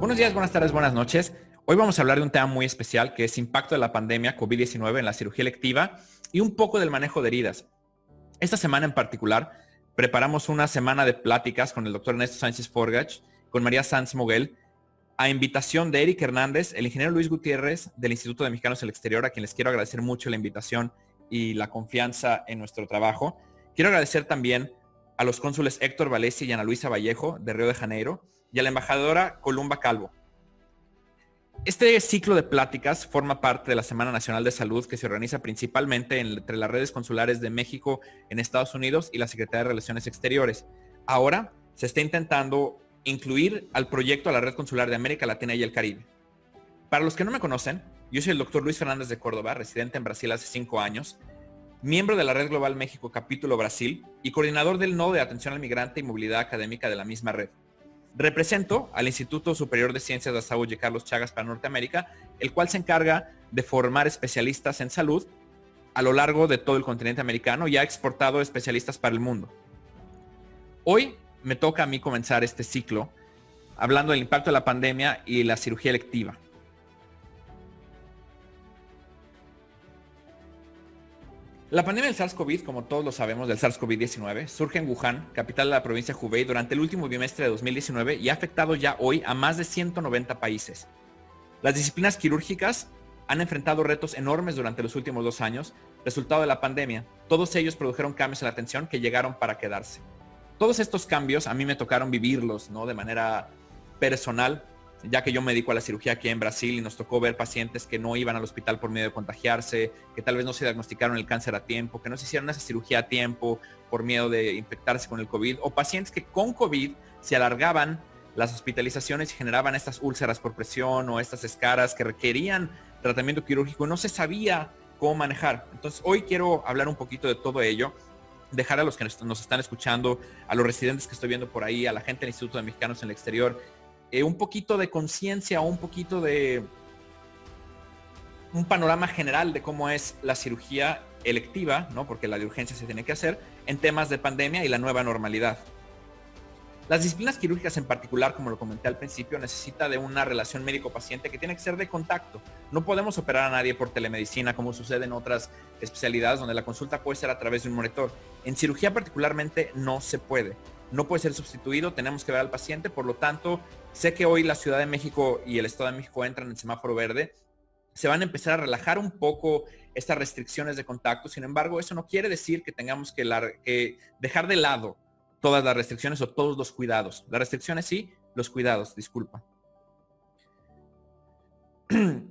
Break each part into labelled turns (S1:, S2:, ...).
S1: Buenos días, buenas tardes, buenas noches. Hoy vamos a hablar de un tema muy especial que es impacto de la pandemia COVID-19 en la cirugía electiva y un poco del manejo de heridas. Esta semana en particular preparamos una semana de pláticas con el doctor Ernesto Sánchez Forgach, con María Sanz Moguel, a invitación de Eric Hernández, el ingeniero Luis Gutiérrez del Instituto de Mexicanos en el Exterior, a quien les quiero agradecer mucho la invitación y la confianza en nuestro trabajo. Quiero agradecer también a los cónsules Héctor Valesi y Ana Luisa Vallejo de Río de Janeiro y a la embajadora Columba Calvo. Este ciclo de pláticas forma parte de la Semana Nacional de Salud que se organiza principalmente entre las redes consulares de México en Estados Unidos y la Secretaría de Relaciones Exteriores. Ahora se está intentando incluir al proyecto a la Red Consular de América Latina y el Caribe. Para los que no me conocen, yo soy el doctor Luis Fernández de Córdoba, residente en Brasil hace cinco años, miembro de la Red Global México Capítulo Brasil y coordinador del Nodo de Atención al Migrante y Movilidad Académica de la misma red. Represento al Instituto Superior de Ciencias de Saúl y Carlos Chagas para Norteamérica, el cual se encarga de formar especialistas en salud a lo largo de todo el continente americano y ha exportado especialistas para el mundo. Hoy me toca a mí comenzar este ciclo hablando del impacto de la pandemia y la cirugía electiva. La pandemia del SARS-CoV, como todos lo sabemos, del SARS-CoV-19, surge en Wuhan, capital de la provincia de Hubei, durante el último bimestre de 2019 y ha afectado ya hoy a más de 190 países. Las disciplinas quirúrgicas han enfrentado retos enormes durante los últimos dos años, resultado de la pandemia. Todos ellos produjeron cambios en la atención que llegaron para quedarse. Todos estos cambios a mí me tocaron vivirlos, ¿no? De manera personal, ya que yo me dedico a la cirugía aquí en Brasil y nos tocó ver pacientes que no iban al hospital por miedo de contagiarse, que tal vez no se diagnosticaron el cáncer a tiempo, que no se hicieron esa cirugía a tiempo por miedo de infectarse con el COVID, o pacientes que con COVID se alargaban las hospitalizaciones y generaban estas úlceras por presión o estas escaras que requerían tratamiento quirúrgico no se sabía cómo manejar. Entonces hoy quiero hablar un poquito de todo ello dejar a los que nos están escuchando, a los residentes que estoy viendo por ahí, a la gente del Instituto de Mexicanos en el exterior, eh, un poquito de conciencia o un poquito de un panorama general de cómo es la cirugía electiva, ¿no? porque la de urgencia se tiene que hacer, en temas de pandemia y la nueva normalidad. Las disciplinas quirúrgicas en particular, como lo comenté al principio, necesita de una relación médico-paciente que tiene que ser de contacto. No podemos operar a nadie por telemedicina como sucede en otras especialidades donde la consulta puede ser a través de un monitor. En cirugía particularmente no se puede no puede ser sustituido, tenemos que ver al paciente, por lo tanto, sé que hoy la Ciudad de México y el Estado de México entran en semáforo verde, se van a empezar a relajar un poco estas restricciones de contacto, sin embargo, eso no quiere decir que tengamos que, dejar de lado todas las restricciones o todos los cuidados. Las restricciones sí, los cuidados, disculpa.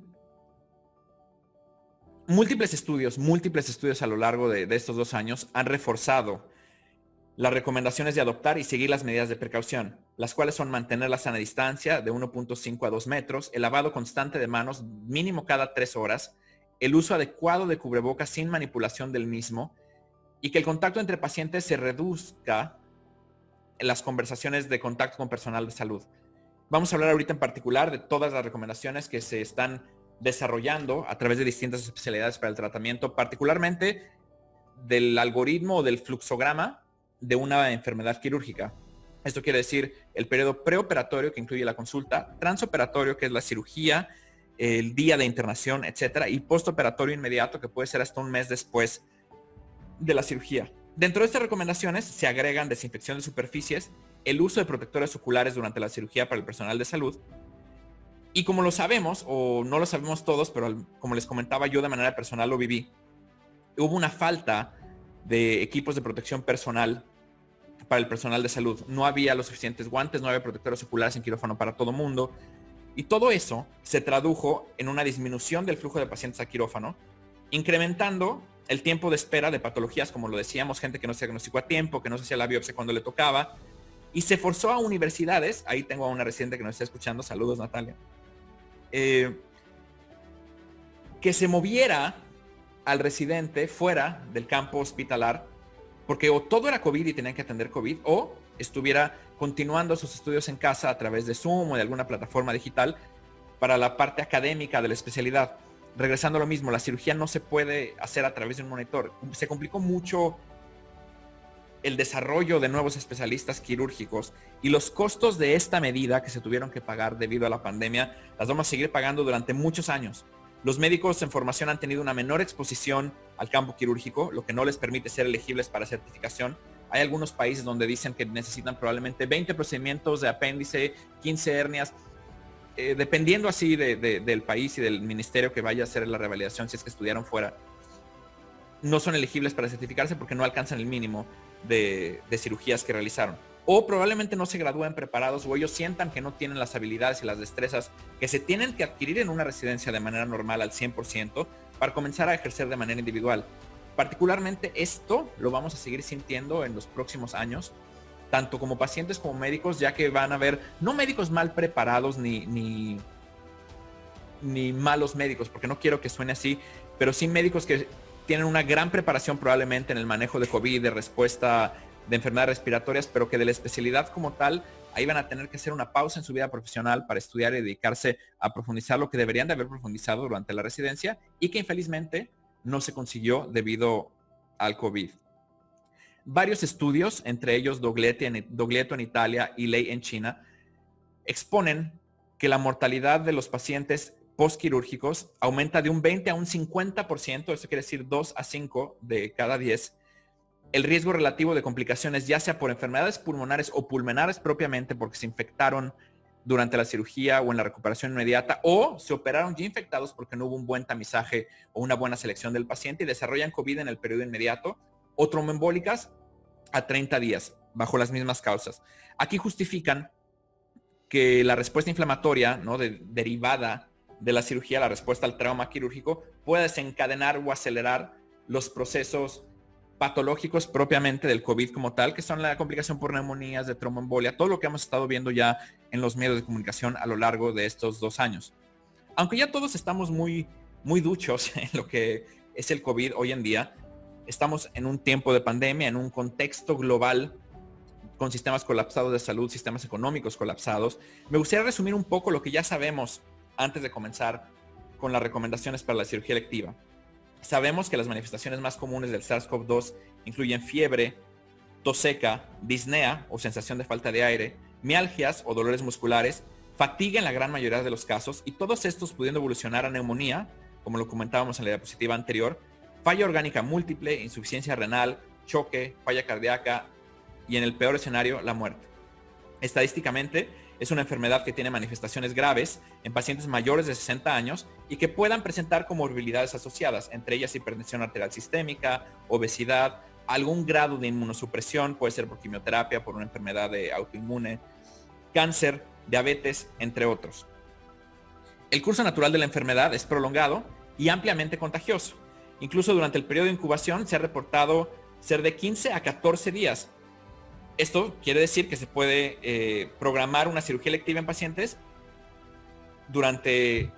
S1: múltiples estudios, múltiples estudios a lo largo de estos dos años han reforzado las recomendaciones de adoptar y seguir las medidas de precaución, las cuales son mantener la sana distancia de 1.5 a 2 metros, el lavado constante de manos mínimo cada 3 horas, el uso adecuado de cubrebocas sin manipulación del mismo y que el contacto entre pacientes se reduzca en las conversaciones de contacto con personal de salud. Vamos a hablar ahorita en particular de todas las recomendaciones que se están desarrollando a través de distintas especialidades para el tratamiento, particularmente del algoritmo o del fluxograma de una enfermedad quirúrgica. Esto quiere decir el periodo preoperatorio que incluye la consulta, transoperatorio que es la cirugía, el día de internación, etcétera, y postoperatorio inmediato que puede ser hasta un mes después de la cirugía. Dentro de estas recomendaciones se agregan desinfección de superficies, el uso de protectores oculares durante la cirugía para el personal de salud. Y como lo sabemos, o no lo sabemos todos, pero como les comentaba yo de manera personal lo viví, hubo una falta de equipos de protección personal para el personal de salud. No había los suficientes guantes, no había protectores oculares en quirófano para todo mundo. Y todo eso se tradujo en una disminución del flujo de pacientes a quirófano, incrementando el tiempo de espera de patologías, como lo decíamos, gente que no se diagnosticó a tiempo, que no se hacía la biopsia cuando le tocaba, y se forzó a universidades, ahí tengo a una residente que nos está escuchando, saludos Natalia, eh, que se moviera al residente fuera del campo hospitalar, porque o todo era COVID y tenían que atender COVID, o estuviera continuando sus estudios en casa a través de Zoom o de alguna plataforma digital para la parte académica de la especialidad. Regresando a lo mismo, la cirugía no se puede hacer a través de un monitor. Se complicó mucho el desarrollo de nuevos especialistas quirúrgicos y los costos de esta medida que se tuvieron que pagar debido a la pandemia, las vamos a seguir pagando durante muchos años. Los médicos en formación han tenido una menor exposición al campo quirúrgico, lo que no les permite ser elegibles para certificación. Hay algunos países donde dicen que necesitan probablemente 20 procedimientos de apéndice, 15 hernias, eh, dependiendo así del país y del ministerio que vaya a hacer la revalidación si es que estudiaron fuera. No son elegibles para certificarse porque no alcanzan el mínimo de, cirugías que realizaron. O probablemente no se gradúen preparados o ellos sientan que no tienen las habilidades y las destrezas que se tienen que adquirir en una residencia de manera normal al 100% para comenzar a ejercer de manera individual. Particularmente esto lo vamos a seguir sintiendo en los próximos años, tanto como pacientes como médicos, ya que van a haber no médicos mal preparados ni, ni, ni malos médicos, porque no quiero que suene así, pero sí médicos que tienen una gran preparación probablemente en el manejo de COVID, de respuesta de enfermedades respiratorias, pero que de la especialidad como tal, ahí van a tener que hacer una pausa en su vida profesional para estudiar y dedicarse a profundizar lo que deberían de haber profundizado durante la residencia y que infelizmente no se consiguió debido al COVID. Varios estudios, entre ellos Doglieto en Italia y Ley en China, exponen que la mortalidad de los pacientes postquirúrgicos aumenta de un 20 a un 50%, eso quiere decir 2 a 5 de cada 10. El riesgo relativo de complicaciones, ya sea por enfermedades pulmonares o pulmonares propiamente, porque se infectaron durante la cirugía o en la recuperación inmediata, o se operaron ya infectados porque no hubo un buen tamizaje o una buena selección del paciente y desarrollan COVID en el periodo inmediato, o tromboembólicas a 30 días, bajo las mismas causas. Aquí justifican que la respuesta inflamatoria ¿no? derivada de la cirugía, la respuesta al trauma quirúrgico, puede desencadenar o acelerar los procesos patológicos propiamente del COVID como tal, que son la complicación por neumonías, de tromboembolia, todo lo que hemos estado viendo ya en los medios de comunicación a lo largo de estos dos años. Aunque ya todos estamos muy, muy duchos en lo que es el COVID hoy en día, estamos en un tiempo de pandemia, en un contexto global con sistemas colapsados de salud, sistemas económicos colapsados. Me gustaría resumir un poco lo que ya sabemos antes de comenzar con las recomendaciones para la cirugía electiva. Sabemos que las manifestaciones más comunes del SARS-CoV-2 incluyen fiebre, tos seca, disnea o sensación de falta de aire, mialgias o dolores musculares, fatiga en la gran mayoría de los casos y todos estos pudiendo evolucionar a neumonía, como lo comentábamos en la diapositiva anterior, falla orgánica múltiple, insuficiencia renal, choque, falla cardíaca y en el peor escenario, la muerte. Estadísticamente, es una enfermedad que tiene manifestaciones graves en pacientes mayores de 60 años y que puedan presentar comorbilidades asociadas, entre ellas hipertensión arterial sistémica, obesidad, algún grado de inmunosupresión, puede ser por quimioterapia, por una enfermedad de autoinmune, cáncer, diabetes, entre otros. El curso natural de la enfermedad es prolongado y ampliamente contagioso. Incluso durante el periodo de incubación se ha reportado ser de 15 a 14 días, esto quiere decir que se puede eh, programar una cirugía electiva en pacientes durante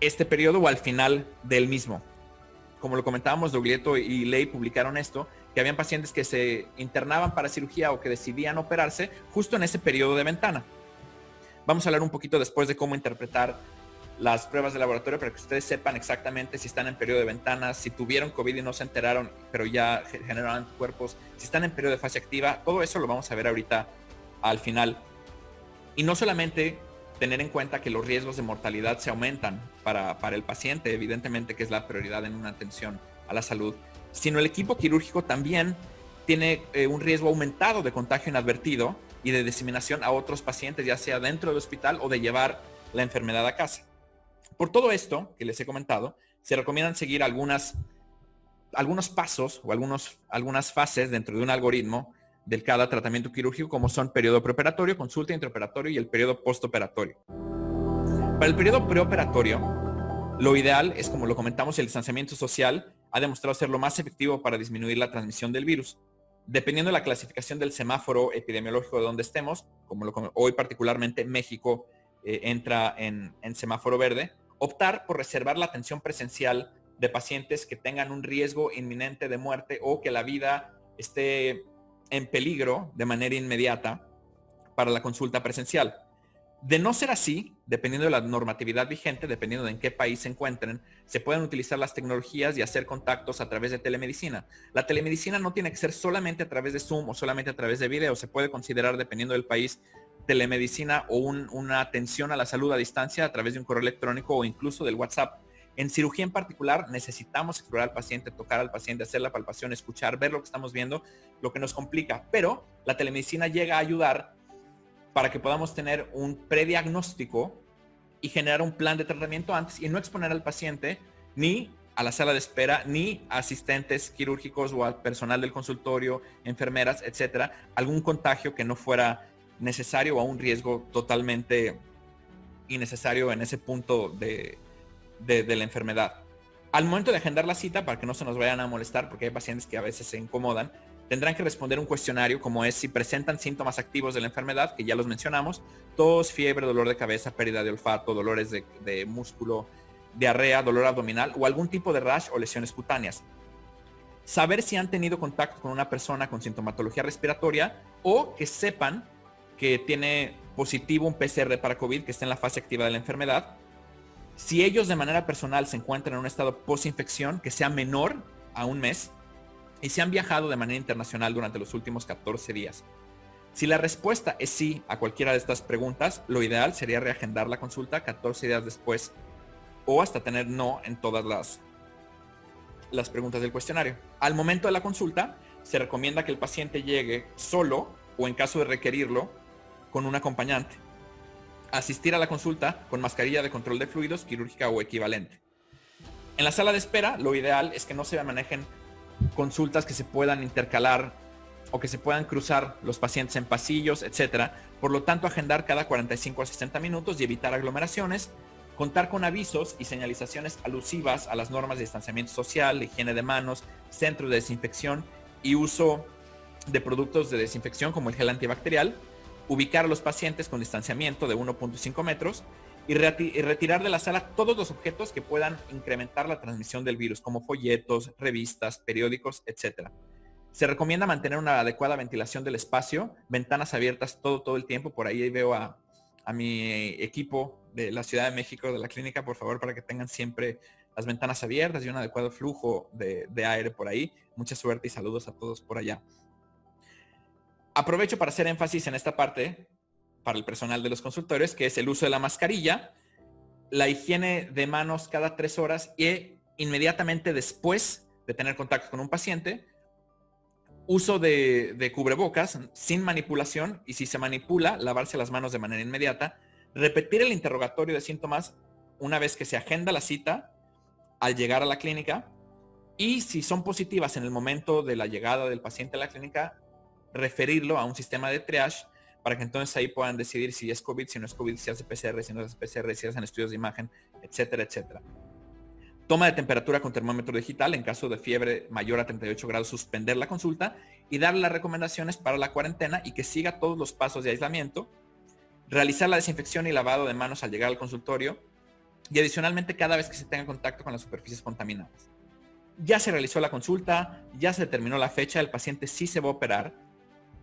S1: este periodo o al final del mismo. Como lo comentábamos, Doglieto y Ley publicaron esto, que habían pacientes que se internaban para cirugía o que decidían operarse justo en ese periodo de ventana. Vamos a hablar un poquito después de cómo interpretar las pruebas de laboratorio para que ustedes sepan exactamente si están en periodo de ventanas, si tuvieron COVID y no se enteraron, pero ya generaron cuerpos, si están en periodo de fase activa, todo eso lo vamos a ver ahorita al final. Y no solamente tener en cuenta que los riesgos de mortalidad se aumentan para, para el paciente, evidentemente que es la prioridad en una atención a la salud, sino el equipo quirúrgico también tiene eh, un riesgo aumentado de contagio inadvertido y de diseminación a otros pacientes, ya sea dentro del hospital o de llevar la enfermedad a casa. Por todo esto que les he comentado, se recomiendan seguir algunas, algunos pasos o algunos, algunas fases dentro de un algoritmo de cada tratamiento quirúrgico, como son periodo preoperatorio, consulta intraoperatorio y el periodo postoperatorio. Para el periodo preoperatorio, lo ideal es, como lo comentamos, el distanciamiento social ha demostrado ser lo más efectivo para disminuir la transmisión del virus. Dependiendo de la clasificación del semáforo epidemiológico de donde estemos, como hoy particularmente México eh, entra en, en semáforo verde, optar por reservar la atención presencial de pacientes que tengan un riesgo inminente de muerte o que la vida esté en peligro de manera inmediata para la consulta presencial. De no ser así, dependiendo de la normatividad vigente, dependiendo de en qué país se encuentren, se pueden utilizar las tecnologías y hacer contactos a través de telemedicina. La telemedicina no tiene que ser solamente a través de Zoom o solamente a través de video, se puede considerar, dependiendo del país, telemedicina o una atención a la salud a distancia a través de un correo electrónico o incluso del WhatsApp. En cirugía en particular necesitamos explorar al paciente, tocar al paciente, hacer la palpación, escuchar, ver lo que estamos viendo, lo que nos complica. Pero la telemedicina llega a ayudar para que podamos tener un prediagnóstico y generar un plan de tratamiento antes y no exponer al paciente ni a la sala de espera, ni a asistentes quirúrgicos o al personal del consultorio, enfermeras, etcétera, algún contagio que no fuera necesario o a un riesgo totalmente innecesario en ese punto de, de, la enfermedad. Al momento de agendar la cita, para que no se nos vayan a molestar, porque hay pacientes que a veces se incomodan, tendrán que responder un cuestionario como es si presentan síntomas activos de la enfermedad, que ya los mencionamos, tos, fiebre, dolor de cabeza, pérdida de olfato, dolores de, músculo, diarrea, dolor abdominal o algún tipo de rash o lesiones cutáneas. Saber si han tenido contacto con una persona con sintomatología respiratoria o que sepan que tiene positivo un PCR para COVID, que está en la fase activa de la enfermedad. Si ellos de manera personal se encuentran en un estado post-infección que sea menor a un mes, y si han viajado de manera internacional durante los últimos 14 días. Si la respuesta es sí a cualquiera de estas preguntas, lo ideal sería reagendar la consulta 14 días después o hasta tener no en todas las, las preguntas del cuestionario. Al momento de la consulta, se recomienda que el paciente llegue solo o en caso de requerirlo, con un acompañante. Asistir a la consulta con mascarilla de control de fluidos quirúrgica o equivalente. En la sala de espera, lo ideal es que no se manejen consultas que se puedan intercalar o que se puedan cruzar los pacientes en pasillos, etcétera. Por lo tanto, agendar cada 45 a 60 minutos y evitar aglomeraciones, contar con avisos y señalizaciones alusivas a las normas de distanciamiento social, higiene de manos, centros de desinfección y uso de productos de desinfección como el gel antibacterial, ubicar a los pacientes con distanciamiento de 1.5 metros y, retirar de la sala todos los objetos que puedan incrementar la transmisión del virus, como folletos, revistas, periódicos, etc. Se recomienda mantener una adecuada ventilación del espacio, ventanas abiertas todo, todo el tiempo. Por ahí veo a, mi equipo de la Ciudad de México, de la clínica, por favor, para que tengan siempre las ventanas abiertas y un adecuado flujo de, de aire por ahí. Mucha suerte y saludos a todos por allá. Aprovecho para hacer énfasis en esta parte para el personal de los consultorios, que es el uso de la mascarilla, la higiene de manos cada tres horas y inmediatamente después de tener contacto con un paciente, uso de, cubrebocas sin manipulación y si se manipula, lavarse las manos de manera inmediata, repetir el interrogatorio de síntomas una vez que se agenda la cita al llegar a la clínica y si son positivas en el momento de la llegada del paciente a la clínica, referirlo a un sistema de triage para que entonces ahí puedan decidir si es COVID, si no es COVID, si hace PCR, si no hace PCR, si hacen estudios de imagen, etcétera, etcétera. Toma de temperatura con termómetro digital, en caso de fiebre mayor a 38 grados, suspender la consulta y dar las recomendaciones para la cuarentena y que siga todos los pasos de aislamiento. Realizar la desinfección y lavado de manos al llegar al consultorio y adicionalmente cada vez que se tenga contacto con las superficies contaminadas. Ya se realizó la consulta, ya se determinó la fecha, el paciente sí se va a operar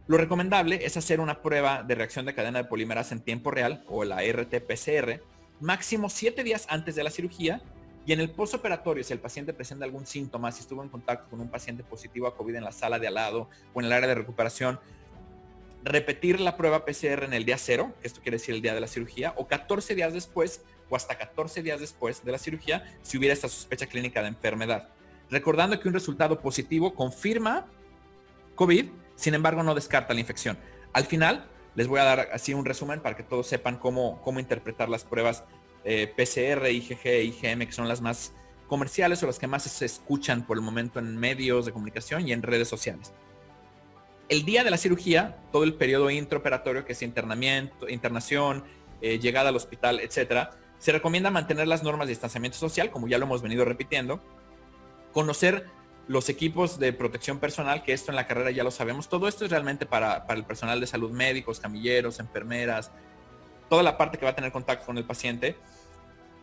S1: lo recomendable es hacer una prueba de reacción de cadena de polimerasa en tiempo real o la RT-PCR máximo siete días antes de la cirugía y en el postoperatorio, si el paciente presenta algún síntoma, si estuvo en contacto con un paciente positivo a COVID en la sala de al lado o en el área de recuperación, repetir la prueba PCR en el día cero, esto quiere decir el día de la cirugía, o 14 días después o hasta 14 días después de la cirugía, si hubiera esta sospecha clínica de enfermedad. Recordando que un resultado positivo confirma COVID sin embargo, no descarta la infección. Al final, les voy a dar así un resumen para que todos sepan cómo, cómo interpretar las pruebas eh, PCR, IgG IgM, que son las más comerciales o las que más se escuchan por el momento en medios de comunicación y en redes sociales. El día de la cirugía, todo el periodo intraoperatorio, que es internamiento, internación, eh, llegada al hospital, etcétera, se recomienda mantener las normas de distanciamiento social, como ya lo hemos venido repitiendo, conocer los equipos de protección personal, que esto en la carrera ya lo sabemos, todo esto es realmente para, el personal de salud, médicos, camilleros, enfermeras, toda la parte que va a tener contacto con el paciente,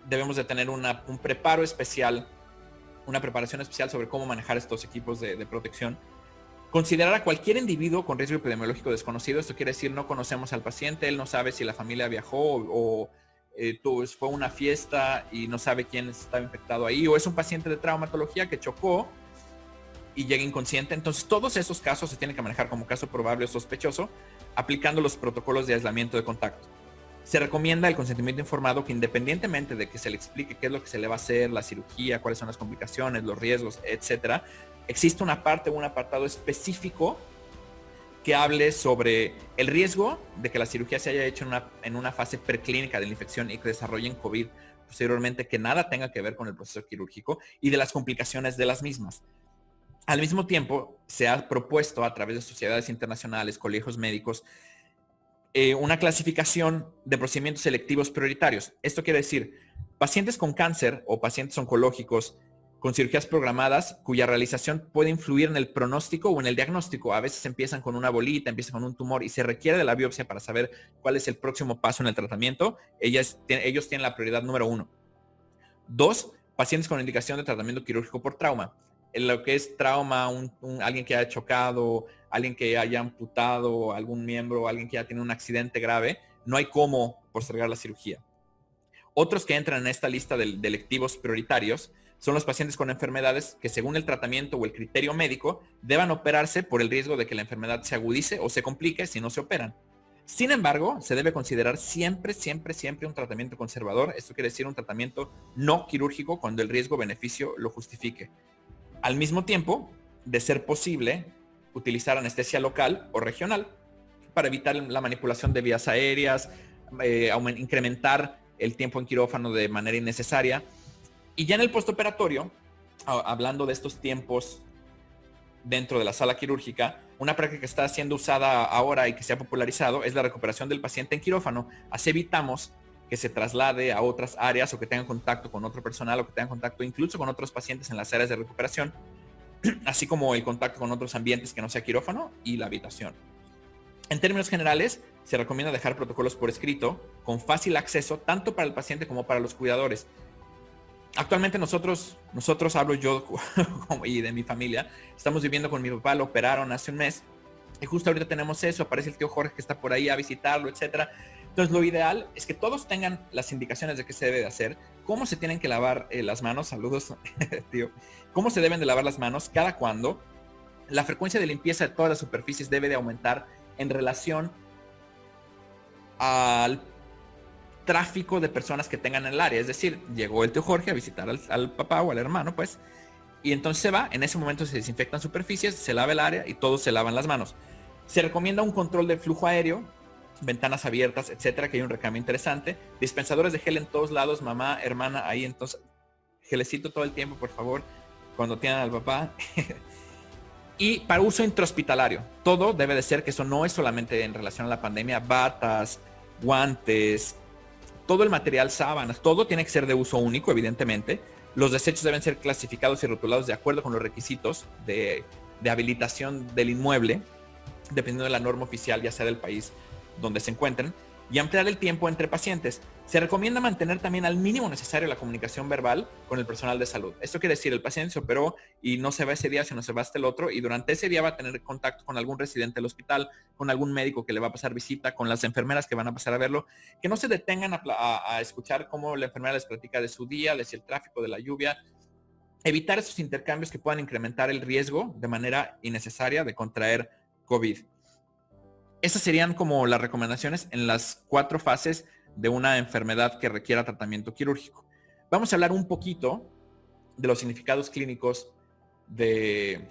S1: debemos de tener un preparo especial, una preparación especial sobre cómo manejar estos equipos de, protección. Considerar a cualquier individuo con riesgo epidemiológico desconocido, esto quiere decir no conocemos al paciente, él no sabe si la familia viajó o, eh, fue una fiesta y no sabe quién estaba infectado ahí, o es un paciente de traumatología que chocó y llega inconsciente. Entonces todos esos casos se tienen que manejar como caso probable o sospechoso, aplicando los protocolos de aislamiento de contacto. Se recomienda el consentimiento informado que independientemente de que se le explique qué es lo que se le va a hacer, la cirugía, cuáles son las complicaciones, los riesgos, etcétera, existe una parte o un apartado específico que hable sobre el riesgo de que la cirugía se haya hecho en una, en una fase preclínica de la infección y que desarrollen COVID posteriormente, que nada tenga que ver con el proceso quirúrgico y de las complicaciones de las mismas. Al mismo tiempo, se ha propuesto a través de sociedades internacionales, colegios médicos, eh, una clasificación de procedimientos selectivos prioritarios. Esto quiere decir, pacientes con cáncer o pacientes oncológicos con cirugías programadas cuya realización puede influir en el pronóstico o en el diagnóstico. A veces empiezan con una bolita, empiezan con un tumor y se requiere de la biopsia para saber cuál es el próximo paso en el tratamiento. ellos tienen la prioridad número uno. Dos, pacientes con indicación de tratamiento quirúrgico por trauma. En lo que es trauma, alguien que haya chocado, alguien que haya amputado algún miembro, alguien que ya tiene un accidente grave, no hay cómo postergar la cirugía. Otros que entran en esta lista de, de electivos prioritarios son los pacientes con enfermedades que según el tratamiento o el criterio médico deban operarse por el riesgo de que la enfermedad se agudice o se complique si no se operan. Sin embargo, se debe considerar siempre, siempre, siempre un tratamiento conservador. Esto quiere decir un tratamiento no quirúrgico cuando el riesgo-beneficio lo justifique. Al mismo tiempo, de ser posible, utilizar anestesia local o regional para evitar la manipulación de vías aéreas, eh, incrementar el tiempo en quirófano de manera innecesaria y ya en el postoperatorio, hablando de estos tiempos dentro de la sala quirúrgica, una práctica que está siendo usada ahora y que se ha popularizado es la recuperación del paciente en quirófano. Así evitamos que se traslade a otras áreas o que tengan contacto con otro personal o que tengan contacto incluso con otros pacientes en las áreas de recuperación, así como el contacto con otros ambientes que no sea quirófano y la habitación. En términos generales, se recomienda dejar protocolos por escrito con fácil acceso tanto para el paciente como para los cuidadores actualmente nosotros, nosotros hablo yo y de mi familia, estamos viviendo con mi papá, lo operaron hace un mes y justo ahorita tenemos eso, aparece el tío Jorge que está por ahí a visitarlo, etcétera. Entonces lo ideal es que todos tengan las indicaciones de qué se debe de hacer, cómo se tienen que lavar eh, las manos, saludos tío, cómo se deben de lavar las manos, cada cuándo, la frecuencia de limpieza de todas las superficies debe de aumentar en relación al tráfico de personas que tengan en el área. Es decir, llegó el tío Jorge a visitar al, papá o al hermano, pues, y entonces se va, en ese momento se desinfectan superficies, se lava el área y todos se lavan las manos. Se recomienda un control de flujo aéreo, ventanas abiertas, etcétera, que hay un recambio interesante. Dispensadores de gel en todos lados, mamá, hermana, ahí entonces, gelecito todo el tiempo, por favor, cuando tienen al papá. y para uso intrahospitalario, todo debe de ser que eso no es solamente en relación a la pandemia, batas, guantes, todo el material, sábanas, todo tiene que ser de uso único, evidentemente. Los desechos deben ser clasificados y rotulados de acuerdo con los requisitos de, de habilitación del inmueble, dependiendo de la norma oficial, ya sea del país donde se encuentren y ampliar el tiempo entre pacientes. Se recomienda mantener también al mínimo necesario la comunicación verbal con el personal de salud. Esto quiere decir, el paciente se operó y no se va ese día, sino se va hasta el otro y durante ese día va a tener contacto con algún residente del hospital, con algún médico que le va a pasar visita, con las enfermeras que van a pasar a verlo, que no se detengan a, escuchar cómo la enfermera les platica de su día, de si el tráfico, de la lluvia, evitar esos intercambios que puedan incrementar el riesgo de manera innecesaria de contraer COVID. Esas serían como las recomendaciones en las cuatro fases de una enfermedad que requiera tratamiento quirúrgico. Vamos a hablar un poquito de los significados clínicos de...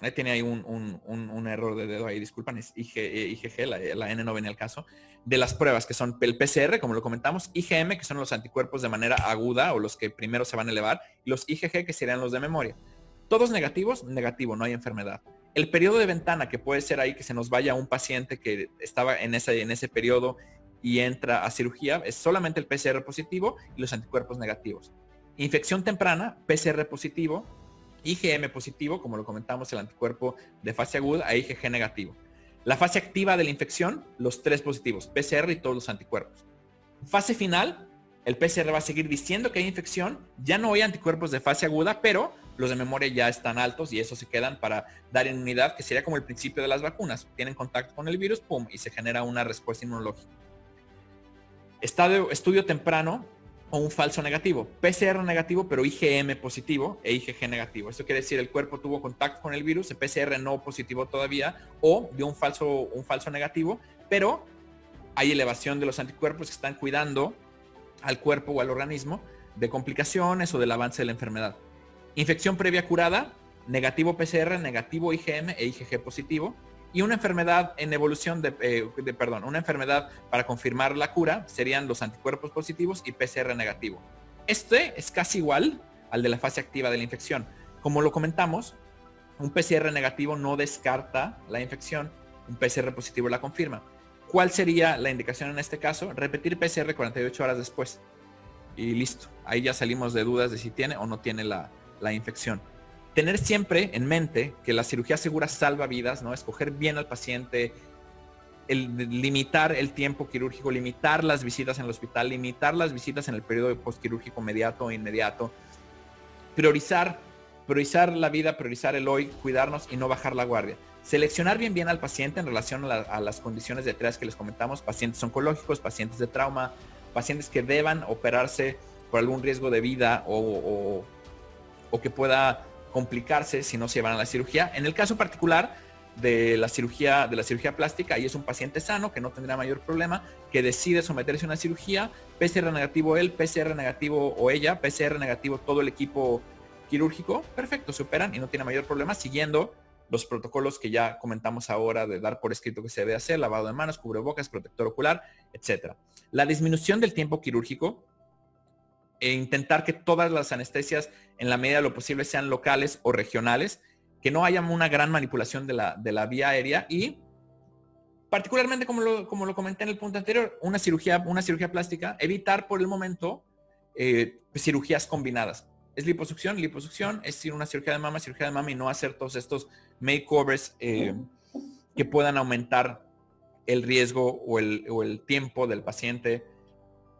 S1: Ahí tiene ahí un, error de dedo ahí, disculpan, es IgG, la, la, N no venía al caso, de las pruebas que son el PCR, como lo comentamos, IgM, que son los anticuerpos de manera aguda o los que primero se van a elevar, y los IgG, que serían los de memoria. Todos negativos, negativo, no hay enfermedad. El periodo de ventana que puede ser ahí que se nos vaya un paciente que estaba en ese, en ese periodo y entra a cirugía es solamente el PCR positivo y los anticuerpos negativos. Infección temprana, PCR positivo, IgM positivo, como lo comentamos, el anticuerpo de fase aguda, a IgG negativo. La fase activa de la infección, los tres positivos, PCR y todos los anticuerpos. Fase final, el PCR va a seguir diciendo que hay infección, ya no hay anticuerpos de fase aguda, pero los de memoria ya están altos y eso se quedan para dar inmunidad, que sería como el principio de las vacunas. Tienen contacto con el virus, pum, y se genera una respuesta inmunológica. Estadio, estudio temprano o un falso negativo. PCR negativo, pero IgM positivo e IgG negativo. Esto quiere decir el cuerpo tuvo contacto con el virus, el PCR no positivo todavía, o dio un falso, un falso negativo, pero hay elevación de los anticuerpos que están cuidando al cuerpo o al organismo de complicaciones o del avance de la enfermedad. Infección previa curada, negativo PCR, negativo IgM e IgG positivo. Y una enfermedad en evolución eh, de, perdón, una enfermedad para confirmar la cura serían los anticuerpos positivos y PCR negativo. Este es casi igual al de la fase activa de la infección. Como lo comentamos, un PCR negativo no descarta la infección, un PCR positivo la confirma. ¿Cuál sería la indicación en este caso? Repetir PCR 48 horas después. Y listo. Ahí ya salimos de dudas de si tiene o no tiene la, la infección tener siempre en mente que la cirugía segura salva vidas, ¿no? Escoger bien al paciente, el limitar el tiempo quirúrgico, limitar las visitas en el hospital, limitar las visitas en el periodo postquirúrgico inmediato o inmediato, priorizar, priorizar la vida, priorizar el hoy, cuidarnos y no bajar la guardia. Seleccionar bien bien al paciente en relación a, las condiciones de estrés que les comentamos, pacientes oncológicos, pacientes de trauma, pacientes que deban operarse por algún riesgo de vida o que pueda complicarse si no se llevan a la cirugía. En el caso particular de la cirugía, de la cirugía plástica, ahí es un paciente sano que no tendrá mayor problema, que decide someterse a una cirugía, PCR negativo él, PCR negativo o ella, PCR negativo todo el equipo quirúrgico, perfecto, se operan y no tiene mayor problema siguiendo los protocolos que ya comentamos ahora de dar por escrito que se debe hacer, lavado de manos, cubrebocas, protector ocular, etcétera. La disminución del tiempo quirúrgico e intentar que todas las anestesias en la medida de lo posible sean locales o regionales, que no haya una gran manipulación de la, de la vía aérea y particularmente como lo, como lo comenté en el punto anterior, una cirugía, una cirugía plástica, evitar por el momento eh, cirugías combinadas. Es liposucción, liposucción, es decir, una cirugía de mama, cirugía de mama y no hacer todos estos makeovers eh, que puedan aumentar el riesgo o el, o el tiempo del paciente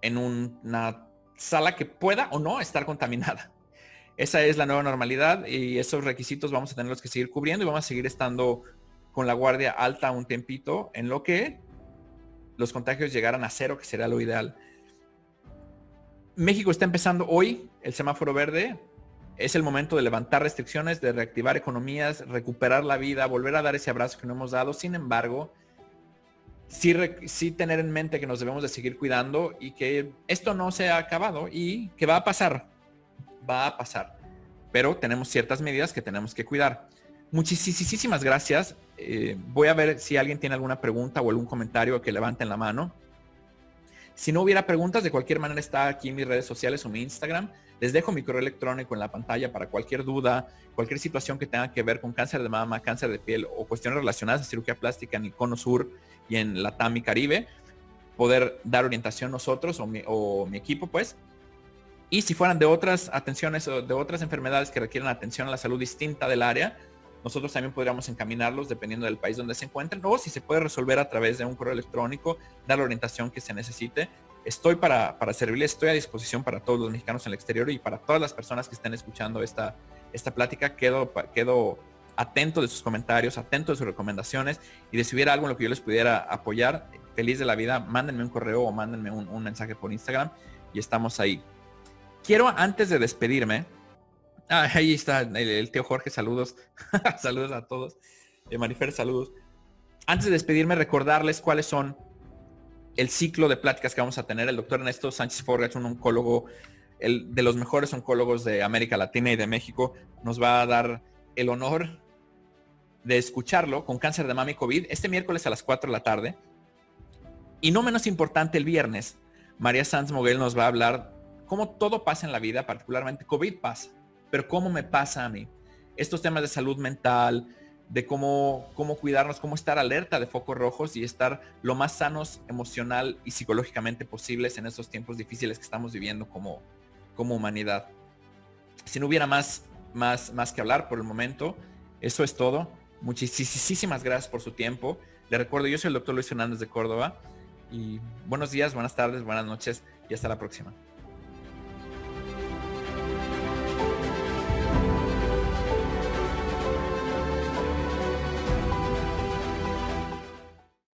S1: en una sala que pueda o no estar contaminada. Esa es la nueva normalidad y esos requisitos vamos a tenerlos que seguir cubriendo y vamos a seguir estando con la guardia alta un tiempito en lo que los contagios llegaran a cero, que sería lo ideal. México está empezando hoy el semáforo verde. Es el momento de levantar restricciones, de reactivar economías, recuperar la vida, volver a dar ese abrazo que no hemos dado. Sin embargo, sí, tener en mente que nos debemos de seguir cuidando y que esto no se ha acabado y que va a pasar, va a pasar. Pero tenemos ciertas medidas que tenemos que cuidar. Muchísimas gracias. Eh, voy a ver si alguien tiene alguna pregunta o algún comentario que levanten la mano. Si no hubiera preguntas, de cualquier manera está aquí en mis redes sociales o mi Instagram. Les dejo mi correo electrónico en la pantalla para cualquier duda, cualquier situación que tenga que ver con cáncer de mama, cáncer de piel o cuestiones relacionadas a cirugía plástica en el cono sur y en la TAM y Caribe, poder dar orientación nosotros o mi, equipo, pues. Y si fueran de otras atenciones o de otras enfermedades que requieren atención a la salud distinta del área, nosotros también podríamos encaminarlos dependiendo del país donde se encuentren o si se puede resolver a través de un correo electrónico, dar la orientación que se necesite. Estoy para, para servirles, estoy a disposición para todos los mexicanos en el exterior y para todas las personas que estén escuchando esta, esta plática. Quedo, quedo atento de sus comentarios, atento de sus recomendaciones y de si hubiera algo en lo que yo les pudiera apoyar, feliz de la vida, mándenme un correo o mándenme un, mensaje por Instagram y estamos ahí. Quiero antes de despedirme, ah, ahí está el, tío Jorge, saludos, saludos a todos, eh, Marifer, saludos. Antes de despedirme, recordarles cuáles son el ciclo de pláticas que vamos a tener. El doctor Ernesto Sánchez Forgach, un oncólogo, el de los mejores oncólogos de América Latina y de México, nos va a dar el honor de escucharlo con cáncer de mama y COVID este miércoles a las 4 de la tarde. Y no menos importante, el viernes, María Sanz Moguel nos va a hablar cómo todo pasa en la vida, particularmente COVID pasa, pero cómo me pasa a mí. Estos temas de salud mental, de cómo, cómo cuidarnos, cómo estar alerta de focos rojos y estar lo más sanos emocional y psicológicamente posibles en estos tiempos difíciles que estamos viviendo como, como humanidad. Si no hubiera más, más, más que hablar por el momento, eso es todo. Muchísimas gracias por su tiempo. Le recuerdo, yo soy el doctor Luis Fernández de Córdoba y buenos días, buenas tardes, buenas noches y hasta la próxima.